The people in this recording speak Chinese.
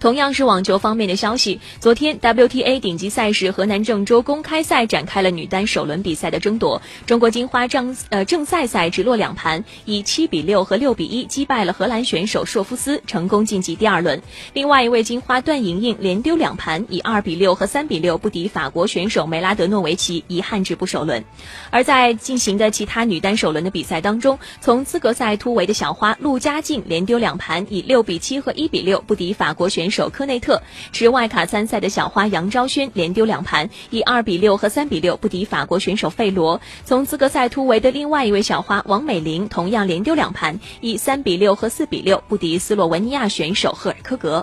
同样是网球方面的消息，昨天 WTA 顶级赛事河南郑州公开赛展开了女单首轮比赛的争夺。中国金花张呃郑赛赛只落两盘，以七比六和六比一击败了荷兰选手硕夫斯，成功晋级第二轮。另外一位金花段莹莹连丢两盘，以二比六和三比六不敌法国选手梅拉德诺维奇，遗憾止步首轮。而在进行的其他女单首轮的比赛当中，从资格赛突围的小花陆佳静连丢两盘，以六比七和一比六不敌法国选手科内特持外卡参赛的小花杨昭轩连丢两盘，以二比六和三比六不敌法国选手费罗。从资格赛突围的另外一位小花王美玲同样连丢两盘，以三比六和四比六不敌斯洛文尼亚选手赫尔科格。